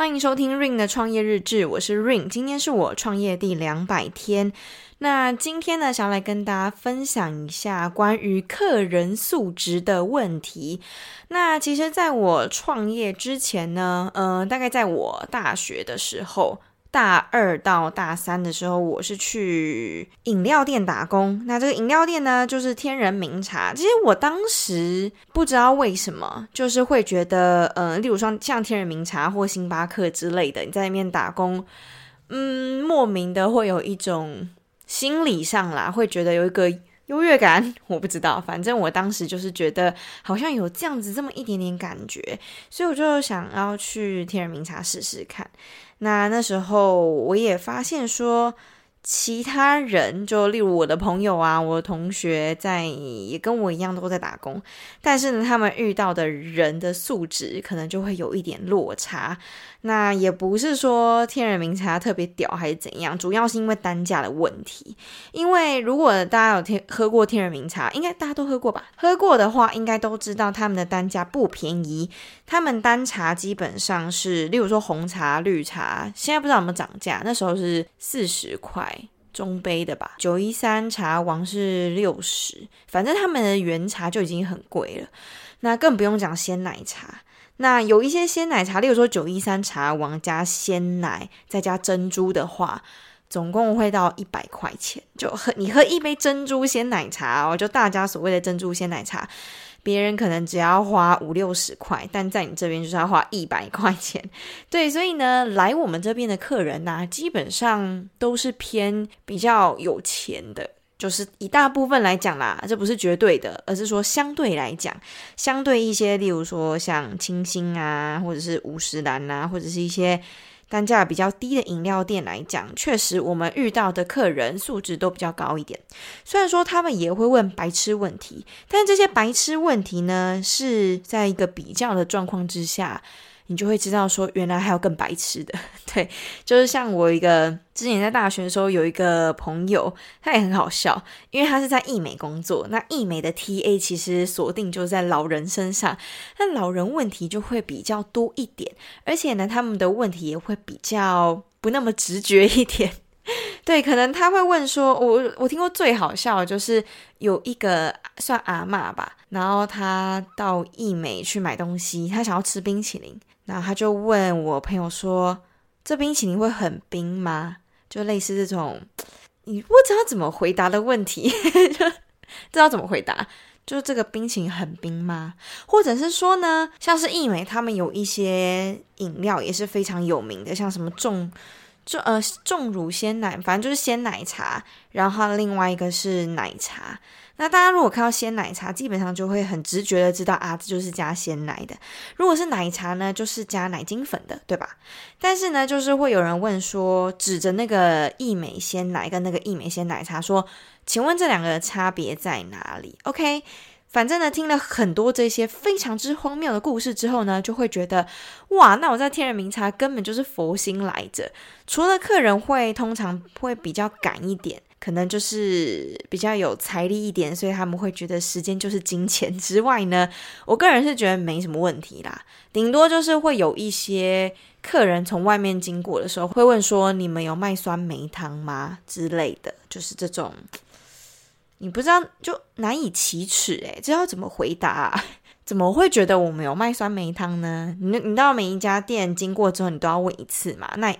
欢迎收听 Ring 的创业日志，我是 Ring，今天是我创业第两百天。那今天呢，想要来跟大家分享一下关于客人素质的问题。那其实，在我创业之前呢，呃，大概在我大学的时候。大二到大三的时候，我是去饮料店打工。那这个饮料店呢，就是天人茗茶。其实我当时不知道为什么，就是会觉得，呃，例如说像天人茗茶或星巴克之类的，你在那边打工，嗯，莫名的会有一种心理上啦，会觉得有一个优越感。我不知道，反正我当时就是觉得好像有这样子这么一点点感觉，所以我就想要去天人茗茶试试看。那那时候我也发现说，其他人就例如我的朋友啊，我的同学在也跟我一样都在打工，但是呢，他们遇到的人的素质可能就会有一点落差。那也不是说天人茗茶特别屌还是怎样，主要是因为单价的问题。因为如果大家有天喝过天人茗茶，应该大家都喝过吧？喝过的话，应该都知道他们的单价不便宜。他们单茶基本上是，例如说红茶、绿茶，现在不知道有没有涨价。那时候是四十块中杯的吧？九一三茶王是六十，反正他们的原茶就已经很贵了。那更不用讲鲜奶茶。那有一些鲜奶茶，例如说九一三茶王加鲜奶再加珍珠的话，总共会到一百块钱。就喝你喝一杯珍珠鲜奶茶哦，就大家所谓的珍珠鲜奶茶，别人可能只要花五六十块，但在你这边就是要花一百块钱。对，所以呢，来我们这边的客人呢、基本上都是偏比较有钱的。就是一大部分来讲啦，这不是绝对的，而是说相对来讲，相对一些，例如说像清新啊，或者是五十岚啊，或者是一些单价比较低的饮料店来讲，确实我们遇到的客人素质都比较高一点。虽然说他们也会问白痴问题，但这些白痴问题呢，是在一个比较的状况之下。你就会知道说，原来还有更白痴的，对，就是像我一个之前在大学的时候有一个朋友，他也很好笑，因为他是在义美工作，那义美的 TA 其实锁定就在老人身上，那老人问题就会比较多一点，而且呢，他们的问题也会比较不那么直觉一点，对，可能他会问说，我我听过最好笑的就是有一个算阿嬷吧，然后他到义美去买东西，他想要吃冰淇淋。然后他就问我朋友说：“这冰淇淋会很冰吗？”就类似这种你不知道怎么回答的问题，就知道怎么回答。就是这个冰淇淋很冰吗？或者是说呢，像是义美他们有一些饮料也是非常有名的，像什么重重呃重乳鲜奶，反正就是鲜奶茶。然后另外一个是奶茶。那大家如果看到鲜奶茶，基本上就会很直觉的知道啊，这就是加鲜奶的。如果是奶茶呢，就是加奶精粉的，对吧？但是呢，就是会有人问说，指着那个益美鲜奶跟那个益美鲜奶茶说，请问这两个差别在哪里？OK，反正呢，听了很多这些非常之荒谬的故事之后呢，就会觉得哇，那我在天人茗茶根本就是佛心来着。除了客人会通常会比较赶一点。可能就是比较有财力一点，所以他们会觉得时间就是金钱之外呢，我个人是觉得没什么问题啦。顶多就是会有一些客人从外面经过的时候，会问说：“你们有卖酸梅汤吗？”之类的，就是这种，你不知道就难以启齿诶，这要怎么回答啊？怎么会觉得我们有卖酸梅汤呢？你你到每一家店经过之后，你都要问一次嘛？那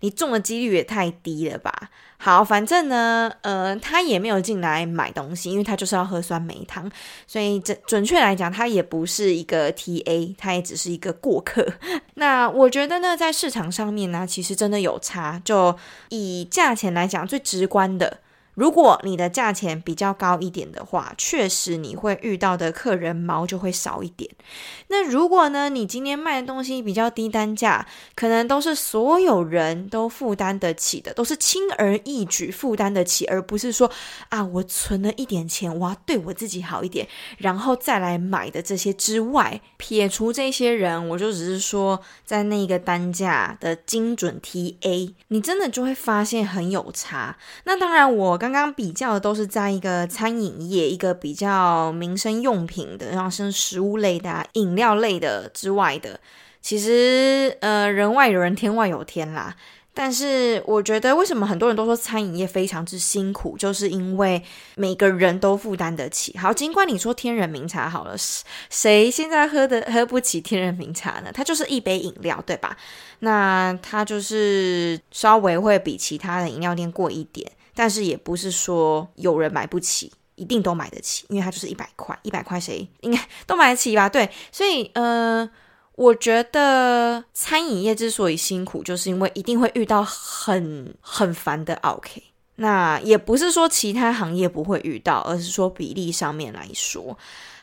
你中的几率也太低了吧？好，反正呢，呃，他也没有进来买东西，因为他就是要喝酸梅汤，所以准准确来讲，他也不是一个 TA，他也只是一个过客。那我觉得呢，在市场上面呢，其实真的有差。就以价钱来讲，最直观的。如果你的价钱比较高一点的话，确实你会遇到的客人毛就会少一点。那如果呢，你今天卖的东西比较低单价，可能都是所有人都负担得起的，都是轻而易举负担得起，而不是说啊，我存了一点钱，我要对我自己好一点，然后再来买的这些之外，撇除这些人，我就只是说在那个单价的精准 TA，你真的就会发现很有差。那当然我。刚刚比较的都是在一个餐饮业，一个比较民生用品的，然后像食物类的、饮料类的之外的，其实呃，人外有人，天外有天啦。但是我觉得，为什么很多人都说餐饮业非常之辛苦，就是因为每个人都负担得起。好，尽管你说天人茗茶好了，谁现在喝的喝不起天人茗茶呢？它就是一杯饮料，对吧？那它就是稍微会比其他的饮料店贵一点，但是也不是说有人买不起，一定都买得起，因为它就是一百块，一百块谁应该都买得起吧？对，所以呃。我觉得餐饮业之所以辛苦，就是因为一定会遇到很很烦的 OK，。那也不是说其他行业不会遇到，而是说比例上面来说。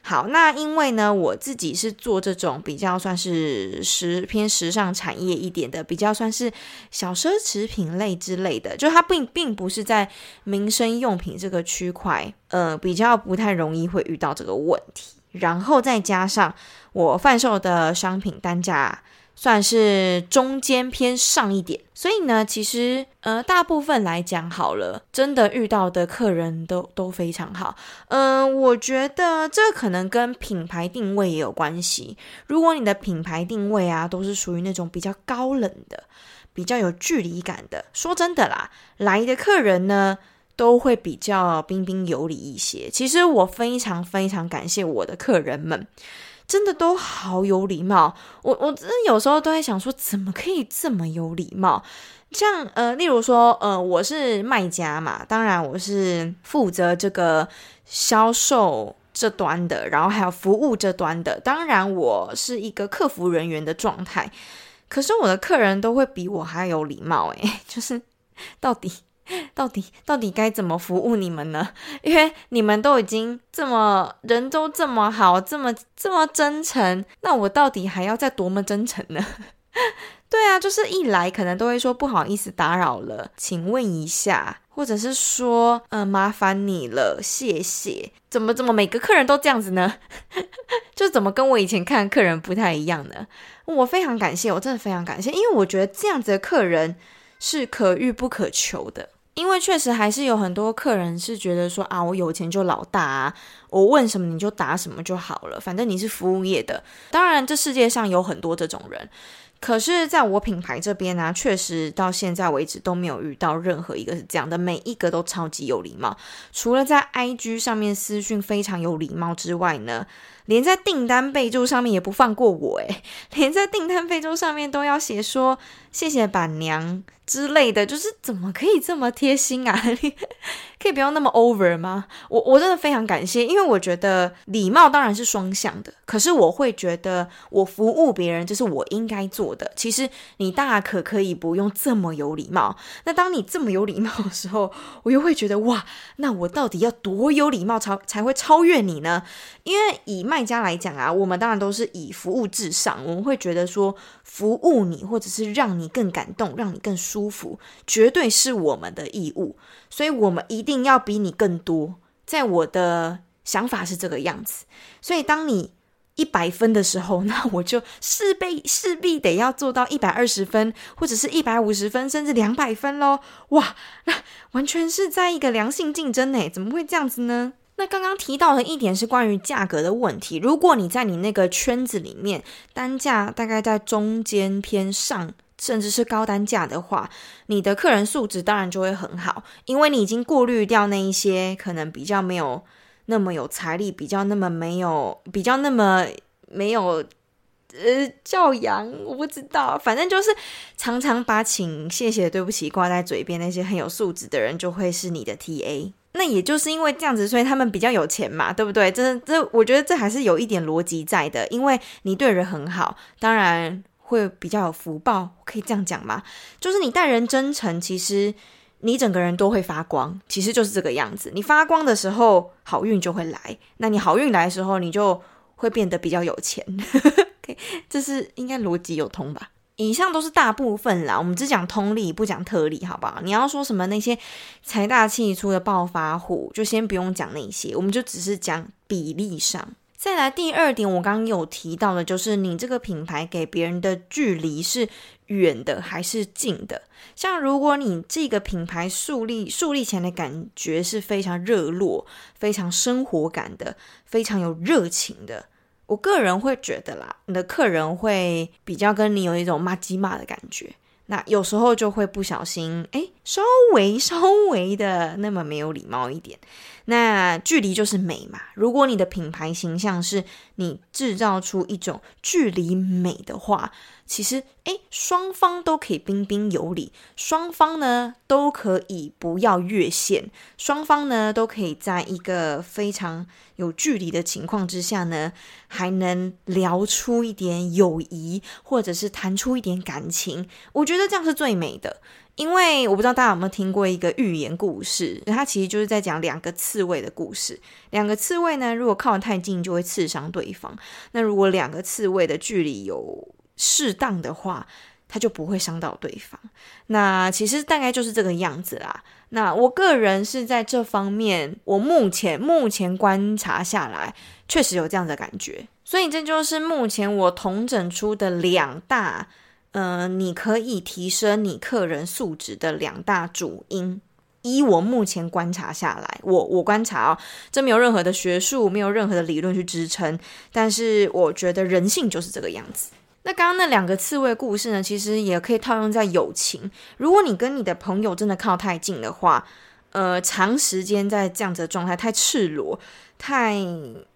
好，那因为呢，我自己是做这种比较算是时偏时尚产业一点的，比较算是小奢侈品类之类的，就它并并不是在民生用品这个区块，呃，比较不太容易会遇到这个问题。然后再加上我贩售的商品单价算是中间偏上一点，所以呢，其实呃大部分来讲好了，真的遇到的客人都都非常好。嗯、我觉得这可能跟品牌定位也有关系。如果你的品牌定位啊都是属于那种比较高冷的、比较有距离感的，说真的啦，来的客人呢，都会比较彬彬有礼一些。其实我非常非常感谢我的客人们，真的都好有礼貌。我我真的有时候都在想说，怎么可以这么有礼貌？像呃，例如说呃，我是卖家嘛，当然我是负责这个销售这端的，然后还有服务这端的。当然我是一个客服人员的状态，可是我的客人都会比我还有礼貌。诶，就是到底。到底到底该怎么服务你们呢？因为你们都已经这么人都这么好，这么这么真诚，那我到底还要再多么真诚呢？对啊，就是一来可能都会说不好意思打扰了，请问一下，或者是说呃麻烦你了，谢谢。怎么怎么每个客人都这样子呢？就怎么跟我以前看客人不太一样呢？我非常感谢，我真的非常感谢，因为我觉得这样子的客人是可遇不可求的。因为确实还是有很多客人是觉得说啊，我有钱就老大啊，我问什么你就答什么就好了，反正你是服务业的。当然，这世界上有很多这种人，可是在我品牌这边呢、确实到现在为止都没有遇到任何一个是这样的，每一个都超级有礼貌。除了在 IG 上面私讯非常有礼貌之外呢，连在订单备注上面也不放过我，诶，连在订单备注上面都要写说谢谢板娘。之类的，就是怎么可以这么贴心啊？可以不要那么 over 吗？我我真的非常感谢，因为我觉得礼貌当然是双向的，可是我会觉得我服务别人这是我应该做的。其实你大可可以不用这么有礼貌。那当你这么有礼貌的时候，我又会觉得哇，那我到底要多有礼貌才 才会超越你呢？因为以卖家来讲啊，我们当然都是以服务至上，我们会觉得说服务你或者是让你更感动，让你更舒服，绝对是我们的义务。所以我们一定要比你更多，在我的想法是这个样子。所以当你一百分的时候，那我就势必势必得要做到一百二十分，或者是一百五十分，甚至两百分喽！哇，那完全是在一个良性竞争诶，怎么会这样子呢？那刚刚提到的一点是关于价格的问题。如果你在你那个圈子里面，单价大概在中间偏上。甚至是高单价的话，你的客人素质当然就会很好，因为你已经过滤掉那一些可能比较没有那么有财力，比较那么没有，比较那么没有呃教养，我不知道，反正就是常常把请、谢谢、对不起挂在嘴边那些很有素质的人，就会是你的 TA。那也就是因为这样子，所以他们比较有钱嘛，对不对？这这，我觉得这还是有一点逻辑在的，因为你对人很好，当然。会比较有福报，可以这样讲吗？就是你待人真诚，其实你整个人都会发光，其实就是这个样子。你发光的时候，好运就会来。那你好运来的时候，你就会变得比较有钱。这是应该逻辑有通吧？以上都是大部分啦，我们只讲通例，不讲特例，好不好？你要说什么那些财大气粗的暴发户，就先不用讲那些，我们就只是讲比例上。再来第二点，我刚刚有提到的，就是你这个品牌给别人的距离是远的还是近的？像如果你这个品牌树立树立起来的感觉是非常热络、非常生活感的、非常有热情的，我个人会觉得啦，你的客人会比较跟你有一种骂鸡骂的感觉。那有时候就会不小心，哎，稍微稍微的那么没有礼貌一点。那距离就是美嘛。如果你的品牌形象是你制造出一种距离美的话，其实哎，双方都可以彬彬有礼，双方呢都可以不要越线，双方呢都可以在一个非常有距离的情况之下呢，还能聊出一点友谊，或者是谈出一点感情。我觉得这样是最美的。因为我不知道大家有没有听过一个寓言故事，它其实就是在讲两个刺猬的故事。两个刺猬呢，如果靠得太近，就会刺伤对方。那如果两个刺猬的距离有适当的话，它就不会伤到对方。那其实大概就是这个样子啦。那我个人是在这方面，我目前目前观察下来，确实有这样的感觉。所以这就是目前我统整出的两大。嗯、你可以提升你客人素质的两大主因，依我目前观察下来，我我观察哦，这没有任何的学术，没有任何的理论去支撑，但是我觉得人性就是这个样子。那刚刚那两个刺猬故事呢，其实也可以套用在友情。如果你跟你的朋友真的靠太近的话，呃，长时间在这样子的状态，太赤裸，太。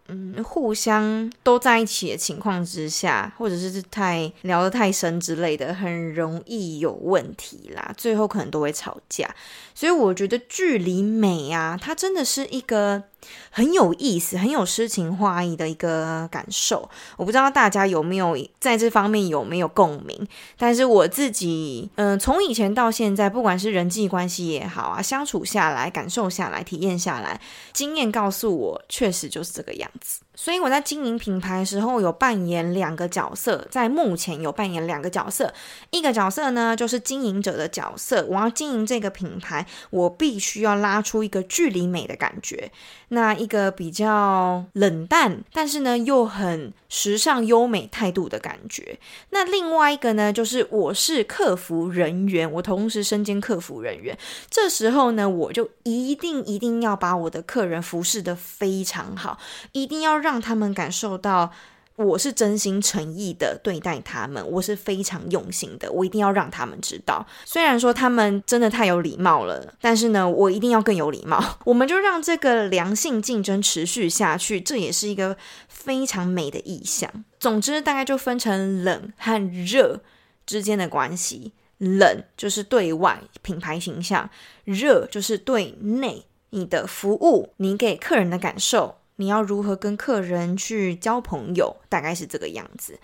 嗯，互相都在一起的情况之下，或者是太聊得太深之类的，很容易有问题啦，最后可能都会吵架。所以我觉得距离美啊，它真的是一个。很有意思，很有诗情画意的一个感受。我不知道大家有没有在这方面有没有共鸣，但是我自己，嗯、从以前到现在，不管是人际关系也好啊，相处下来、感受下来、体验下来，经验告诉我，确实就是这个样子。所以我在经营品牌的时候，有扮演两个角色，在目前有扮演两个角色。一个角色呢，就是经营者的角色。我要经营这个品牌，我必须要拉出一个距离美的感觉。那一个比较冷淡，但是呢又很时尚优美态度的感觉。那另外一个呢，就是我是客服人员，我同时身兼客服人员。这时候呢，我就一定一定要把我的客人服侍的非常好，一定要让。让他们感受到我是真心诚意的对待他们，我是非常用心的，我一定要让他们知道。虽然说他们真的太有礼貌了，但是呢，我一定要更有礼貌。我们就让这个良性竞争持续下去，这也是一个非常美的意象。总之，大概就分成冷和热之间的关系。冷就是对外品牌形象，热就是对内你的服务，你给客人的感受。你要如何跟客人去交朋友，大概是这个样子。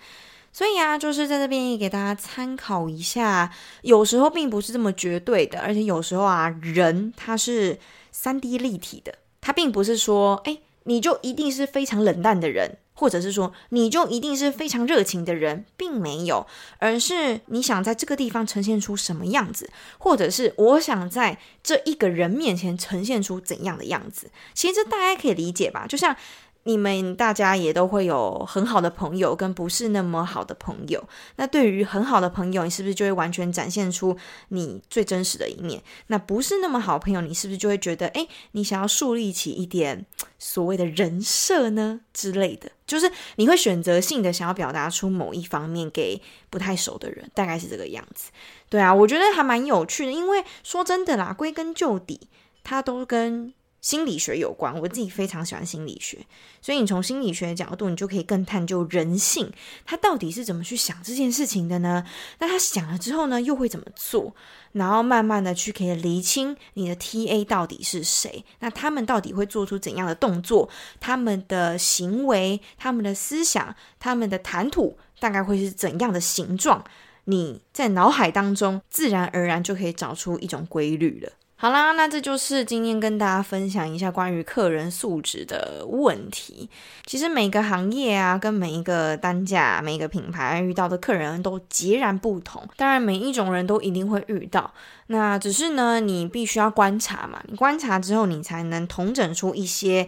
所以啊，就是在这边也给大家参考一下，有时候并不是这么绝对的，而且有时候啊，人他是三 D 立体的，他并不是说，哎，你就一定是非常冷淡的人。或者是说，你就一定是非常热情的人，并没有，而是你想在这个地方呈现出什么样子，或者是我想在这一个人面前呈现出怎样的样子。其实这大家可以理解吧？就像。你们大家也都会有很好的朋友跟不是那么好的朋友。那对于很好的朋友，你是不是就会完全展现出你最真实的一面？那不是那么好的朋友，你是不是就会觉得，诶，你想要树立起一点所谓的人设呢之类的？就是你会选择性的想要表达出某一方面给不太熟的人，大概是这个样子。对啊，我觉得还蛮有趣的，因为说真的啦，归根究底，它都跟。心理学有关，我自己非常喜欢心理学，所以你从心理学的角度，你就可以更探究人性，他到底是怎么去想这件事情的呢？那他想了之后呢，又会怎么做？然后慢慢的去可以厘清你的 TA 到底是谁，那他们到底会做出怎样的动作？他们的行为、他们的思想、他们的谈吐，大概会是怎样的形状？你在脑海当中自然而然就可以找出一种规律了。好啦，那这就是今天跟大家分享一下关于客人素质的问题。其实每个行业啊，跟每一个单价、每一个品牌遇到的客人都截然不同。当然，每一种人都一定会遇到。那只是呢，你必须要观察嘛。你观察之后，你才能统整出一些。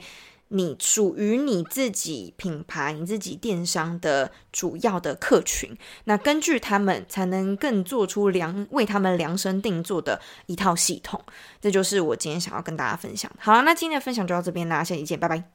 你属于你自己品牌、你自己电商的主要的客群，那根据他们才能更做出量为他们量身定做的一套系统。这就是我今天想要跟大家分享。好了，那今天的分享就到这边啦，下期见，拜拜。